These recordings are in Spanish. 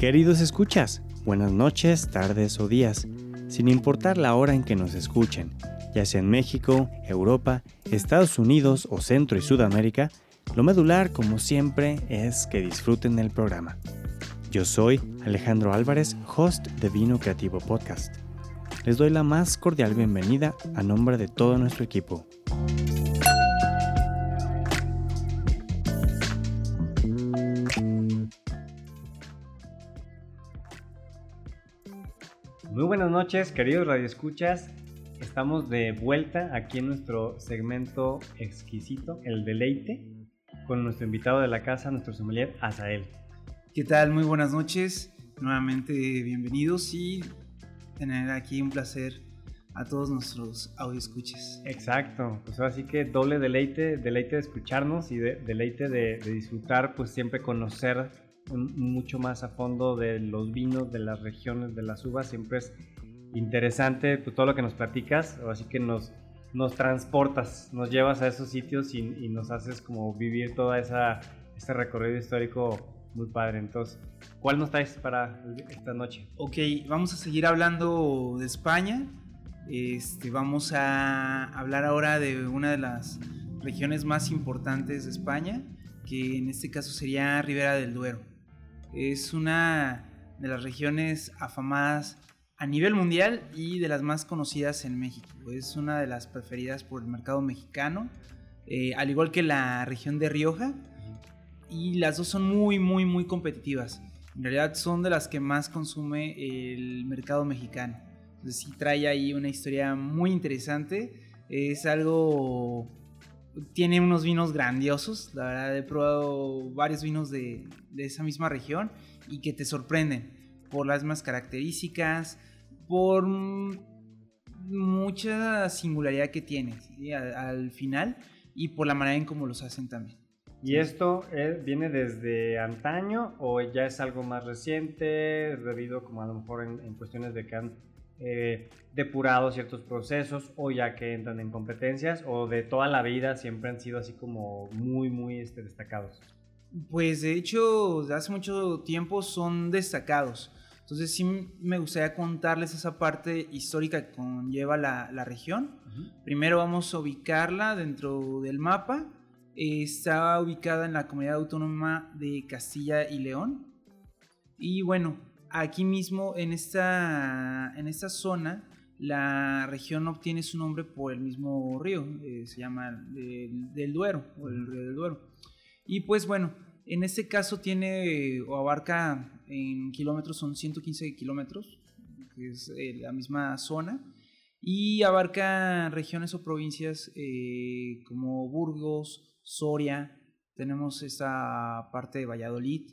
Queridos escuchas, buenas noches, tardes o días, sin importar la hora en que nos escuchen, ya sea en México, Europa, Estados Unidos o Centro y Sudamérica, lo medular, como siempre, es que disfruten el programa. Yo soy Alejandro Álvarez, host de Vino Creativo Podcast. Les doy la más cordial bienvenida a nombre de todo nuestro equipo. Noches, queridos radioescuchas. Estamos de vuelta aquí en nuestro segmento exquisito, el deleite, con nuestro invitado de la casa, nuestro sommelier Azael. ¿Qué tal? Muy buenas noches. Nuevamente bienvenidos y tener aquí un placer a todos nuestros escuches. Exacto, pues ahora sí que doble deleite, deleite de escucharnos y deleite de, de, disfrutar, pues siempre conocer mucho más a fondo de los vinos, de las regiones, de las uvas, siempre es interesante pues, todo lo que nos platicas, así que nos, nos transportas, nos llevas a esos sitios y, y nos haces como vivir todo esa, ese recorrido histórico muy padre. Entonces, ¿cuál nos traes para esta noche? Ok, vamos a seguir hablando de España. Este, vamos a hablar ahora de una de las regiones más importantes de España, que en este caso sería Ribera del Duero. Es una de las regiones afamadas a nivel mundial y de las más conocidas en México. Es una de las preferidas por el mercado mexicano, eh, al igual que la región de Rioja, y las dos son muy, muy, muy competitivas. En realidad son de las que más consume el mercado mexicano. Entonces sí trae ahí una historia muy interesante. Es algo... Tiene unos vinos grandiosos. La verdad he probado varios vinos de, de esa misma región y que te sorprenden por las mismas características, por mucha singularidad que tiene al, al final y por la manera en cómo los hacen también. ¿Y esto eh, viene desde antaño o ya es algo más reciente, debido como a lo mejor en, cuestiones de que han eh, depurado ciertos procesos o ya que entran en competencias o de toda la vida siempre han sido así como muy, muy este, destacados? Pues de hecho, desde hace mucho tiempo son destacados. Entonces sí me gustaría contarles esa parte histórica que conlleva la, la región. Primero vamos a ubicarla dentro del mapa está ubicada en la comunidad autónoma de Castilla y León. Y bueno, aquí mismo en esta, en esta zona, la región obtiene su nombre por el mismo río, eh, se llama del, Duero, o el río del Duero. Y pues bueno, en este caso tiene o abarca en kilómetros, son 115 kilómetros, que es eh, la misma zona, y abarca regiones o provincias eh, como Burgos, Soria, tenemos esta parte de Valladolid.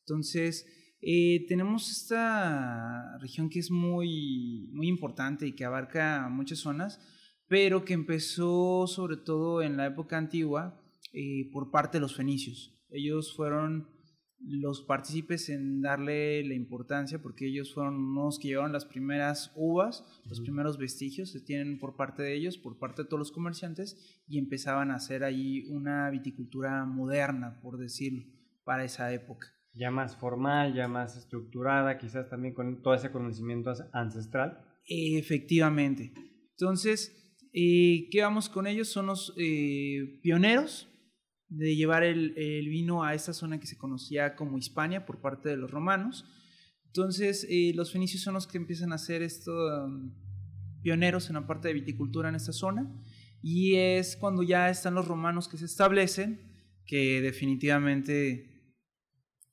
Entonces, eh, tenemos esta región que es muy, muy importante y que abarca muchas zonas, pero que empezó sobre todo en la época antigua eh, por parte de los fenicios. Ellos fueron los partícipes en darle la importancia porque ellos fueron los que llevaron las primeras uvas, los primeros vestigios se tienen por parte de ellos, por parte de todos los comerciantes y empezaban a hacer ahí una viticultura moderna, por decirlo, para esa época. Ya más formal, ya más estructurada, quizás también con todo ese conocimiento ancestral. Efectivamente. Entonces, eh, ¿qué vamos con ellos? Son los eh, pioneros de llevar el, vino a esta zona que se conocía como Hispania por parte de los romanos. Entonces, eh, los fenicios son los que empiezan a ser estos um, pioneros en la parte de viticultura en esta zona. Y es cuando ya están los romanos que se establecen, que definitivamente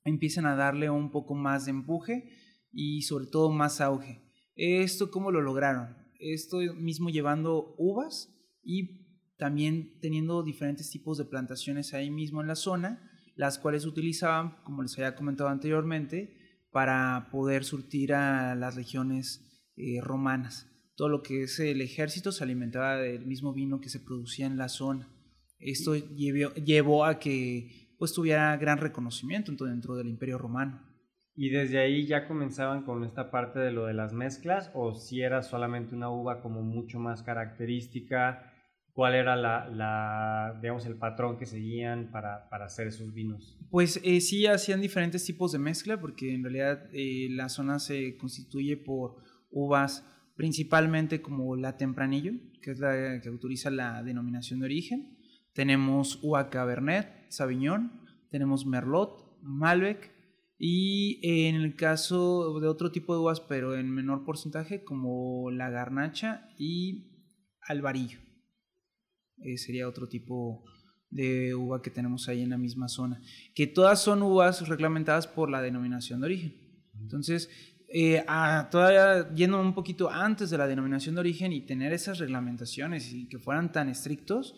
empiezan a darle un poco más de empuje y sobre todo más auge. ¿Esto cómo lo lograron? Esto mismo llevando uvas y también teniendo diferentes tipos de plantaciones ahí mismo en la zona, las cuales utilizaban, como les había comentado anteriormente, para poder surtir a las regiones eh, romanas. Todo lo que es el ejército se alimentaba del mismo vino que se producía en la zona. Esto llevó, llevó a que pues, tuviera gran reconocimiento dentro del imperio romano. ¿Y desde ahí ya comenzaban con esta parte de lo de las mezclas o si era solamente una uva como mucho más característica? ¿Cuál era la, digamos, el patrón que seguían para, para hacer esos vinos? Pues eh, sí hacían diferentes tipos de mezcla porque en realidad eh, la zona se constituye por uvas principalmente como la tempranillo, que es la que autoriza la denominación de origen. Tenemos uva Cabernet, Sauvignon, tenemos Merlot, Malbec y en el caso de otro tipo de uvas, pero en menor porcentaje, como la garnacha y alvarillo. Eh, sería otro tipo de uva que tenemos ahí en la misma zona. Que todas son uvas reglamentadas por la denominación de origen. Entonces, eh, todavía yendo un poquito antes de la denominación de origen y tener esas reglamentaciones y que fueran tan estrictos,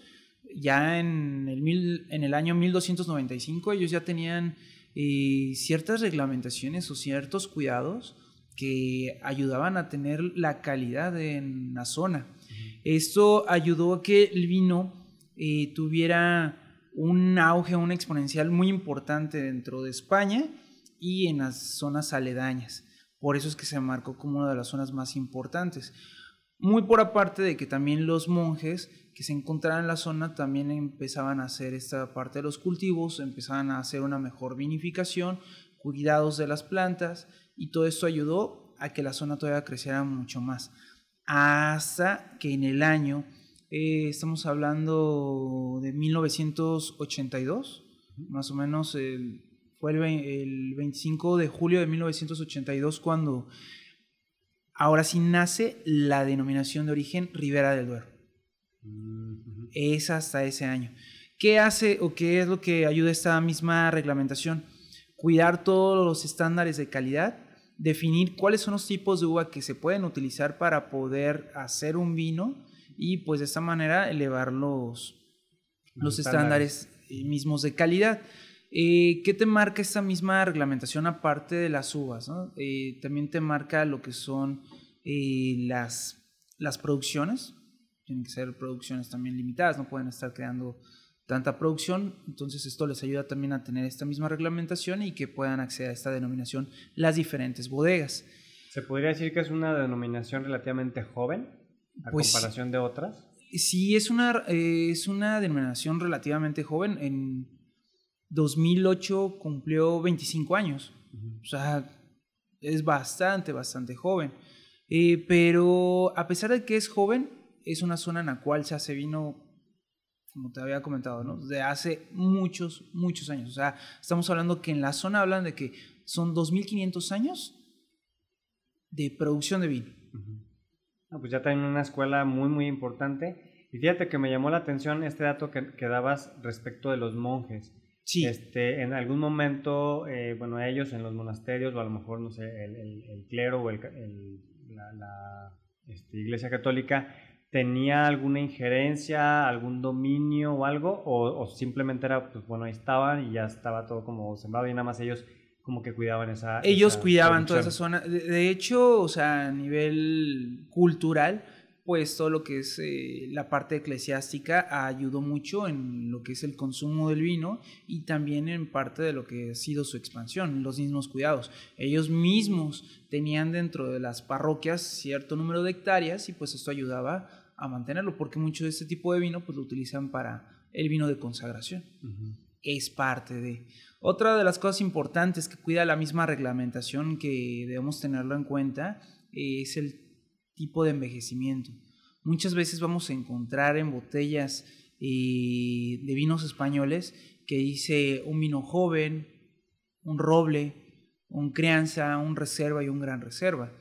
ya en el, en el año 1295 ellos ya tenían eh, ciertas reglamentaciones o ciertos cuidados que ayudaban a tener la calidad en la zona. Esto ayudó a que el vino eh, tuviera un auge, una exponencial muy importante dentro de España y en las zonas aledañas. Por eso es que se marcó como una de las zonas más importantes. Muy por aparte de que también los monjes que se encontraban en la zona también empezaban a hacer esta parte de los cultivos, empezaban a hacer una mejor vinificación, cuidados de las plantas y todo esto ayudó a que la zona todavía creciera mucho más. Hasta que en el año, eh, estamos hablando de 1982, más o menos fue el, el 25 de julio de 1982 cuando ahora sí nace la denominación de origen Ribera del Duero. Es hasta ese año. ¿Qué hace o qué es lo que ayuda esta misma reglamentación? Cuidar todos los estándares de calidad, definir cuáles son los tipos de uva que se pueden utilizar para poder hacer un vino y pues de esta manera elevar los, los, estándares. mismos de calidad. Eh, ¿Qué te marca esta misma reglamentación aparte de las uvas? Eh, también te marca lo que son eh, las, las producciones, tienen que ser producciones también limitadas, no pueden estar creando tanta producción, entonces esto les ayuda también a tener esta misma reglamentación y que puedan acceder a esta denominación las diferentes bodegas. ¿Se podría decir que es una denominación relativamente joven a pues comparación de otras? Sí, es una, eh, es una denominación relativamente joven. En 2008 cumplió 25 años. O sea, es bastante, bastante joven. Eh, pero a pesar de que es joven, es una zona en la cual se hace vino, como te había comentado, ¿no? de hace muchos, muchos años. O sea, estamos hablando que en la zona hablan de que son 2.500 años de producción de vino. pues ya tienen una escuela muy, muy importante. Y fíjate que me llamó la atención este dato que, que dabas respecto de los monjes. Sí. Este, en algún momento, eh, bueno, ellos en los monasterios, o a lo mejor, no sé, el, el, clero o el, la, la este, iglesia católica, tenía alguna injerencia, algún dominio o algo, o, simplemente era, pues bueno, ahí estaban y ya estaba todo como sembrado y nada más ellos como que cuidaban esa... Ellos cuidaban toda esa zona. De, hecho, o sea, a nivel cultural, pues todo lo que es eh, la parte eclesiástica ayudó mucho en lo que es el consumo del vino y también en parte de lo que ha sido su expansión, los mismos cuidados. Ellos mismos tenían dentro de las parroquias cierto número de hectáreas y pues esto ayudaba a mantenerlo, porque mucho de este tipo de vino pues lo utilizan para el vino de consagración. Es parte de... Otra de las cosas importantes que cuida la misma reglamentación que debemos tenerlo en cuenta es el tipo de envejecimiento. Muchas veces vamos a encontrar en botellas eh, de vinos españoles que dice un vino joven, un roble, un crianza, un reserva y un gran reserva.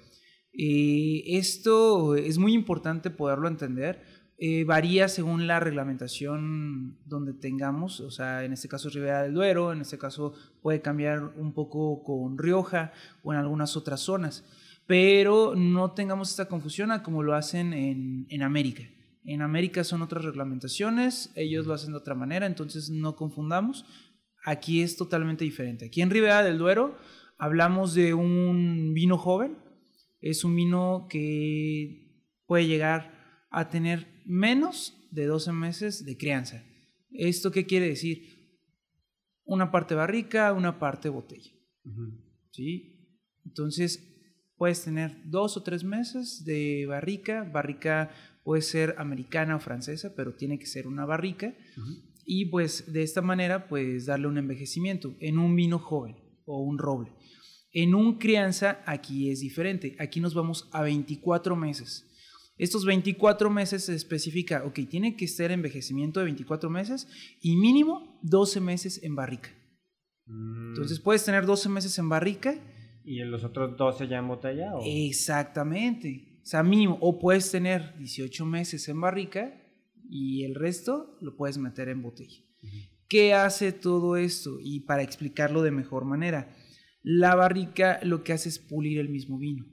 Eh, esto es muy importante poderlo entender. Eh, varía según la reglamentación donde tengamos, o sea, en este caso Ribera del Duero, en este caso puede cambiar un poco con Rioja o en algunas otras zonas, pero no tengamos esta confusión a como lo hacen en, en América. En América son otras reglamentaciones, ellos lo hacen de otra manera, entonces no confundamos. Aquí es totalmente diferente. Aquí en Ribera del Duero hablamos de un vino joven. Es un vino que puede llegar a tener menos de 12 meses de crianza. ¿Esto qué quiere decir? Una parte barrica, una parte botella. ¿Sí? Entonces, puedes tener dos o tres meses de barrica. Barrica puede ser americana o francesa, pero tiene que ser una barrica. Y pues de esta manera puedes darle un envejecimiento en un vino joven o un roble. En un crianza aquí es diferente. Aquí nos vamos a 24 meses. Estos 24 meses se especifica, ok, tiene que ser envejecimiento de 24 meses y mínimo 12 meses en barrica. Mm. Entonces puedes tener 12 meses en barrica. ¿Y en los otros 12 ya en botella? Exactamente. O sea, mínimo. O puedes tener 18 meses en barrica y el resto lo puedes meter en botella. ¿Qué hace todo esto? Y para explicarlo de mejor manera, la barrica lo que hace es pulir el mismo vino.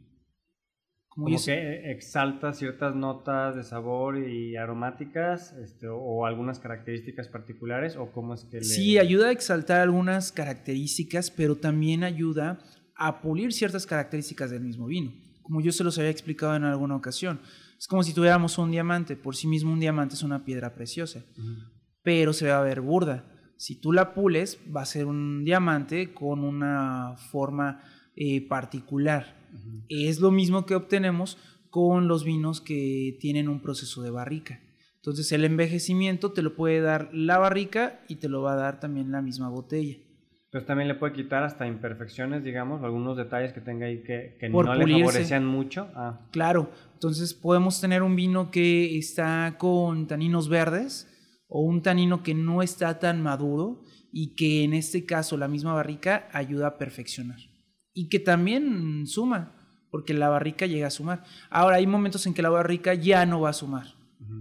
Como, que exalta ciertas notas de sabor y aromáticas este, o, algunas características particulares o cómo es que Sí, ayuda a exaltar algunas características, pero también ayuda a pulir ciertas características del mismo vino. Como yo se los había explicado en alguna ocasión. Es como si tuviéramos un diamante. Por sí mismo un diamante es una piedra preciosa, pero se va a ver burda si tú la pules, va a ser un diamante con una forma eh, particular. Es lo mismo que obtenemos con los vinos que tienen un proceso de barrica. Entonces el envejecimiento te lo puede dar la barrica y te lo va a dar también la misma botella. Entonces también le puede quitar hasta imperfecciones, digamos, algunos detalles que tenga ahí que, no le favorecían mucho. Ah. Claro, entonces podemos tener un vino que está con taninos verdes, o un tanino que no está tan maduro y que en este caso la misma barrica ayuda a perfeccionar. Y que también suma, porque la barrica llega a sumar. Ahora, hay momentos en que la barrica ya no va a sumar.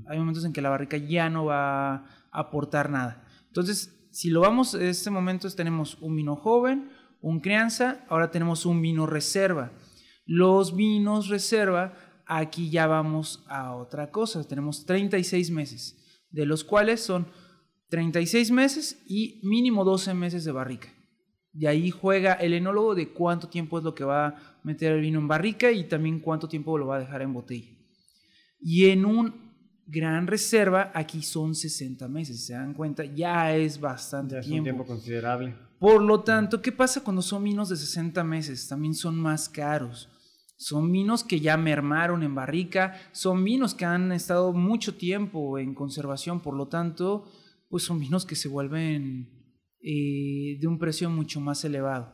Hay momentos en que la barrica ya no va a aportar nada. Entonces, si lo vamos, en este momento tenemos un vino joven, un crianza, ahora tenemos un vino reserva. Los vinos reserva, aquí ya vamos a otra cosa. Tenemos 36 meses de los cuales son 36 meses y mínimo 12 meses de barrica. De ahí juega el enólogo de cuánto tiempo es lo que va a meter el vino en barrica y también cuánto tiempo lo va a dejar en botella. Y en un gran reserva, aquí son 60 meses, se dan cuenta, ya es bastante tiempo. un tiempo considerable. Por lo tanto, ¿qué pasa cuando son vinos de 60 meses? También son más caros. Son vinos que ya mermaron en barrica, son vinos que han estado mucho tiempo en conservación, por lo tanto, pues son vinos que se vuelven eh, de un precio mucho más elevado.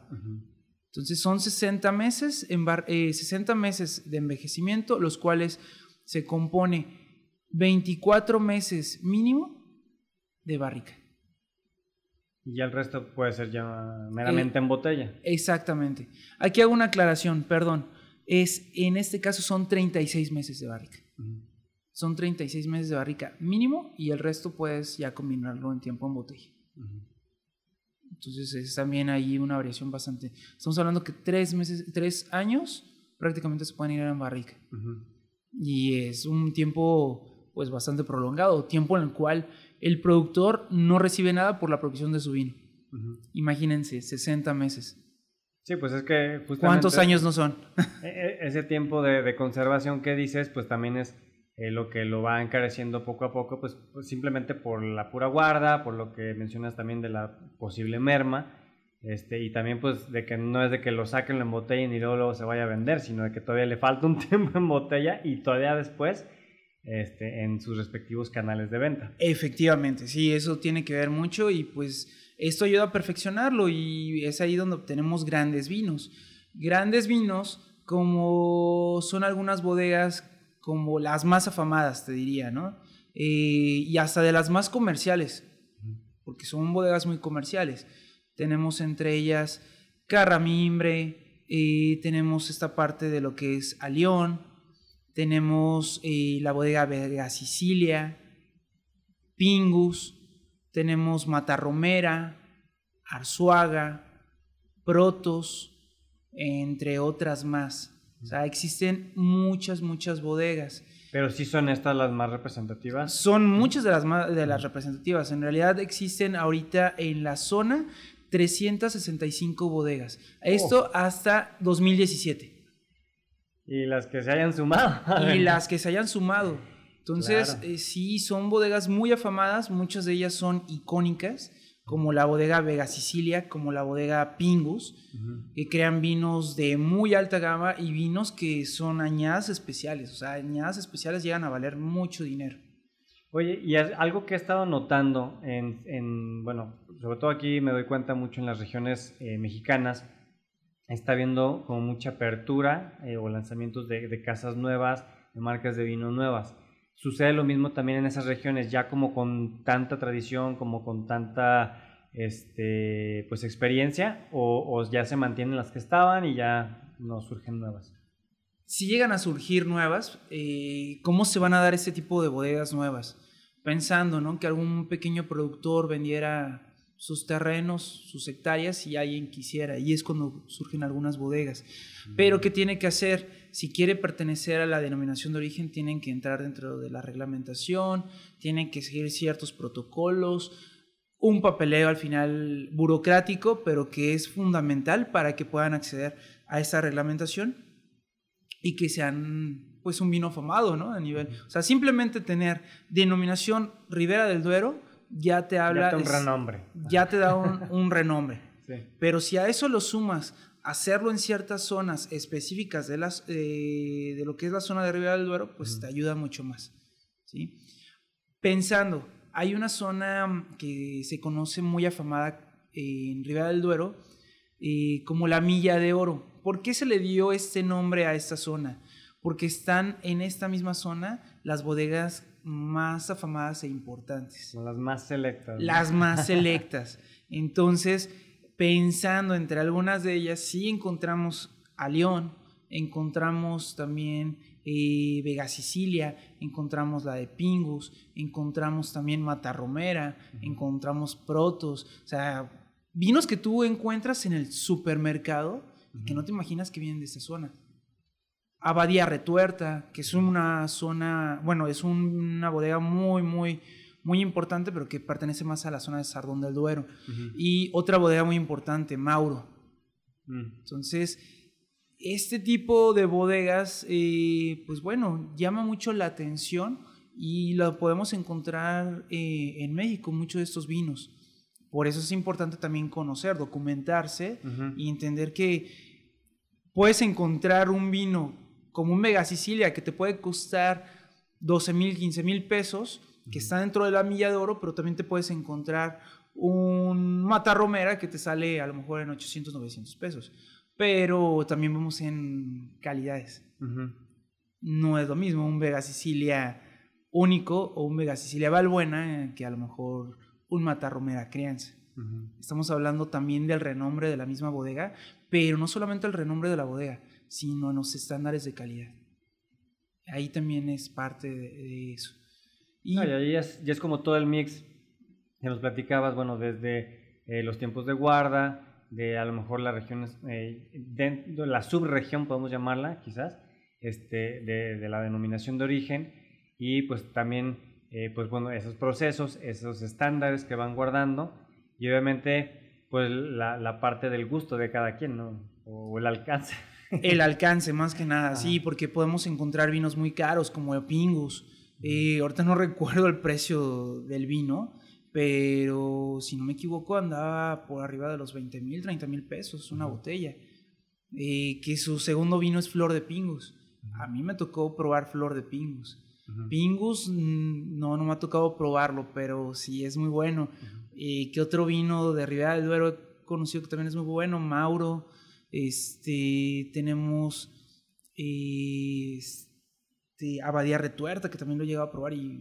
Entonces son 60 meses, en 60 eh, meses de envejecimiento, los cuales se compone 24 meses mínimo de barrica. Y el resto puede ser ya meramente en botella. Exactamente. Aquí hago una aclaración, perdón es, en este caso son 36 meses de barrica. Son 36 meses de barrica mínimo y el resto puedes ya combinarlo en tiempo en botella. Entonces es también ahí una variación bastante. Estamos hablando que tres meses, tres años prácticamente se pueden ir en barrica. Y es un tiempo pues bastante prolongado, tiempo en el cual el productor no recibe nada por la provisión de su vino. Imagínense, 60 meses. Sí, pues es que justamente... ¿Cuántos años no son? E, e, ese tiempo de, conservación que dices, pues también es eh, lo que lo va encareciendo poco a poco, pues, pues, simplemente por la pura guarda, por lo que mencionas también de la posible merma, este, y también pues de que no es de que lo saquen, lo embotellen y luego, luego se vaya a vender, sino de que todavía le falta un tiempo en botella y todavía después este, en sus respectivos canales de venta. Efectivamente, sí, eso tiene que ver mucho y pues esto ayuda a perfeccionarlo y es ahí donde obtenemos grandes vinos. Grandes vinos como son algunas bodegas como las más afamadas, te diría, ¿no? Eh, y hasta de las más comerciales, porque son bodegas muy comerciales. Tenemos entre ellas Carramimbre, eh, tenemos esta parte de lo que es Alión, tenemos eh, la bodega Vega Sicilia, Pingus, tenemos Matarromera, Arzuaga, Protos, entre otras más. O sea, existen muchas, muchas bodegas. Pero sí son estas las más representativas. Son muchas de las, de las representativas. En realidad existen ahorita en la zona 365 bodegas. Esto oh. hasta 2017. Y las que se hayan sumado. y las que se hayan sumado. Entonces, eh, sí, son bodegas muy afamadas, muchas de ellas son icónicas, como la bodega Vega Sicilia, como la bodega Pingus, que crean vinos de muy alta gama y vinos que son añadas especiales. O sea, añadas especiales llegan a valer mucho dinero. Oye, y algo que he estado notando en, bueno, sobre todo aquí me doy cuenta mucho en las regiones eh, mexicanas, está habiendo como mucha apertura eh, o lanzamientos de, de, casas nuevas, de marcas de vino nuevas. Sucede lo mismo también en esas regiones, ya como con tanta tradición, como con tanta este, pues experiencia, o, ya se mantienen las que estaban y ya no surgen nuevas. Si llegan a surgir nuevas, eh, ¿cómo se van a dar ese tipo de bodegas nuevas? Pensando ¿no? que algún pequeño productor vendiera sus terrenos, sus hectáreas y alguien quisiera. Y es cuando surgen algunas bodegas. Pero ¿qué tiene que hacer? Si quiere pertenecer a la denominación de origen, tienen que entrar dentro de la reglamentación, tienen que seguir ciertos protocolos, un papeleo al final burocrático, pero que es fundamental para que puedan acceder a esa reglamentación y que sean pues un vino famado, ¿no? A nivel, o sea, simplemente tener denominación Ribera del Duero ya te habla... Ya te un renombre. Ya te da un, renombre. Pero si a eso lo sumas, hacerlo en ciertas zonas específicas de, las, eh, de lo que es la zona de Ribera del Duero, pues te ayuda mucho más. ¿sí? Pensando, hay una zona que se conoce muy afamada en Ribera del Duero eh, como la Milla de Oro. ¿Por qué se le dio este nombre a esta zona? Porque están en esta misma zona las bodegas más afamadas e importantes. Las más selectas. Las más selectas. Entonces, pensando entre algunas de ellas, sí encontramos a León, encontramos también eh, Vega Sicilia, encontramos la de Pingus, encontramos también Matarromera, encontramos Protos, o sea, vinos que tú encuentras en el supermercado que no te imaginas que vienen de esta zona. Abadía Retuerta, que es una zona, bueno, es una bodega muy, muy, muy importante, pero que pertenece más a la zona de Sardón del Duero. Y otra bodega muy importante, Mauro. Mm. Entonces, este tipo de bodegas, eh, pues bueno, llama mucho la atención y lo podemos encontrar eh, en México, muchos de estos vinos. Por eso es importante también conocer, documentarse y entender que puedes encontrar un vino como un Mega Sicilia que te puede costar 12 mil, 15 mil pesos, que está dentro de la milla de oro, pero también te puedes encontrar un Mata Romera que te sale a lo mejor en 800, 900 pesos. Pero también vamos en calidades. No es lo mismo un Vega Sicilia único o un Vega Sicilia Valbuena eh, que a lo mejor un Mata Romera crianza. Estamos hablando también del renombre de la misma bodega, pero no solamente el renombre de la bodega, sino en los estándares de calidad. Ahí también es parte de, eso. Y, ahí es, ya es como todo el mix que nos platicabas, bueno, desde eh, los tiempos de guarda, de a lo mejor las regiones, eh, dentro, la subregión podemos llamarla quizás, este, de, la denominación de origen y pues también, eh, pues bueno, esos procesos, esos estándares que van guardando y obviamente pues la, la parte del gusto de cada quien, ¿no? O el alcance. El alcance, más que nada, sí, porque podemos encontrar vinos muy caros como Pingus. Eh, ahorita no recuerdo el precio del vino, pero si no me equivoco andaba por arriba de los 20 mil, 30 mil pesos una botella. Eh, que su segundo vino es Flor de Pingus. A mí me tocó probar Flor de Pingus. Pingus, mm, no, no me ha tocado probarlo, pero sí es muy bueno. Eh, ¿Qué otro vino de Ribera del Duero he conocido que también es muy bueno? Mauro. Este, tenemos este, Abadía Retuerta, que también lo he llegado a probar y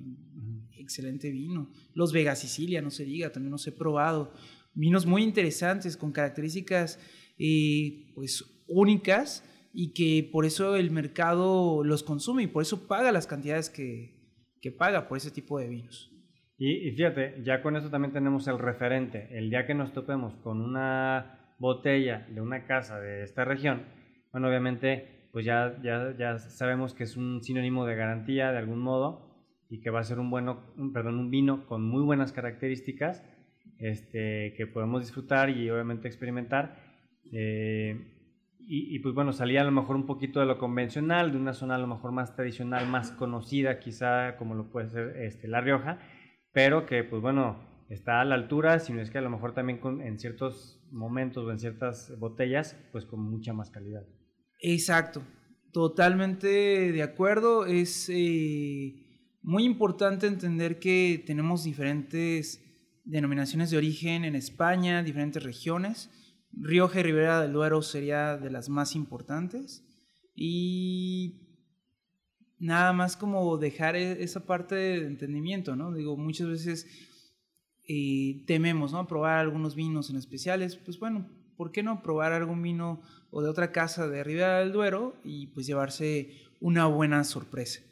excelente vino. Los Vega Sicilia, no se diga, también los he probado. Vinos muy interesantes, con características eh, pues únicas y que por eso el mercado los consume y por eso paga las cantidades que, que paga por ese tipo de vinos. Y, y, fíjate, ya con eso también tenemos el referente. El día que nos topemos con una botella de una casa de esta región, bueno, obviamente pues ya, ya, ya sabemos que es un sinónimo de garantía de algún modo y que va a ser un, bueno, perdón, un vino con muy buenas características este, que podemos disfrutar y obviamente experimentar. Eh, y, pues bueno, salía a lo mejor un poquito de lo convencional, de una zona a lo mejor más tradicional, más conocida quizá como lo puede ser este, La Rioja, pero que pues bueno, está a la altura, sino es que a lo mejor también con, en ciertos momentos o en ciertas botellas, pues con mucha más calidad. Exacto, totalmente de acuerdo. Es eh, muy importante entender que tenemos diferentes denominaciones de origen en España, diferentes regiones Rioja y Ribera del Duero sería de las más importantes. Y nada más como dejar e-, esa parte de entendimiento, ¿no? Digo, muchas veces eh, tememos, ¿no? Probar algunos vinos en especiales. Pues bueno, ¿por qué no probar algún vino o de otra casa de Ribera del Duero y pues llevarse una buena sorpresa?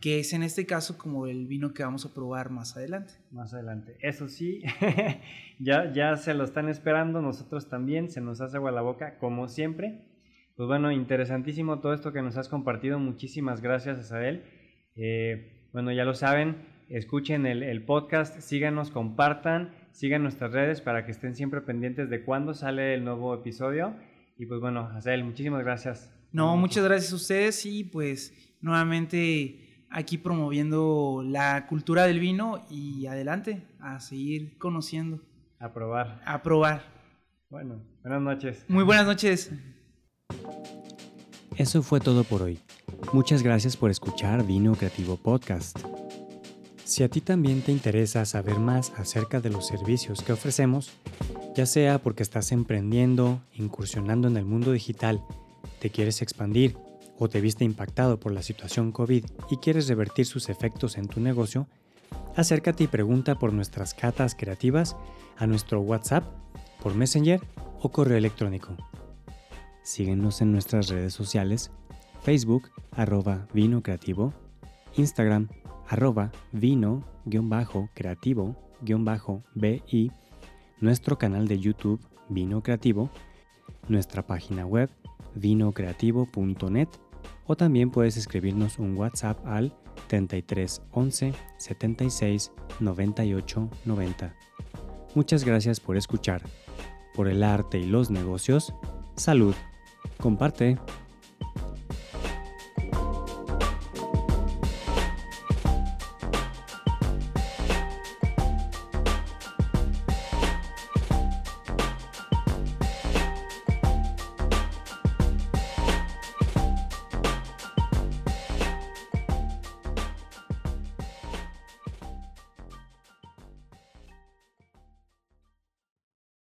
Que es en este caso como el vino que vamos a probar más adelante. Más adelante. Eso sí, ya, ya se lo están esperando, nosotros también, se nos hace agua la boca, como siempre. Pues bueno, interesantísimo todo esto que nos has compartido. Muchísimas gracias, Isabel. Eh, bueno, ya lo saben, escuchen el, el, podcast, síganos, compartan, sigan nuestras redes para que estén siempre pendientes de cuándo sale el nuevo episodio. Y pues bueno, Azael, muchísimas gracias. No, muchas gracias a ustedes y pues nuevamente aquí promoviendo la cultura del vino y adelante a seguir conociendo. A probar. A probar. Bueno, buenas noches. Muy buenas noches. Eso fue todo por hoy. Muchas gracias por escuchar Vino Creativo Podcast. Si a ti también te interesa saber más acerca de los servicios que ofrecemos, ya sea porque estás emprendiendo, incursionando en el mundo digital, te quieres expandir o te viste impactado por la situación COVID y quieres revertir sus efectos en tu negocio, acércate y pregunta por nuestras catas creativas a nuestro WhatsApp, por Messenger o correo electrónico. Síguenos en nuestras redes sociales, Facebook arroba vino creativo, Instagram arroba vino-creativo-bi, nuestro canal de YouTube Vino Creativo, nuestra página web vinocreativo.net o también puedes escribirnos un WhatsApp al 33 11 76 98 90. Muchas gracias por escuchar. Por el arte y los negocios, salud. Comparte.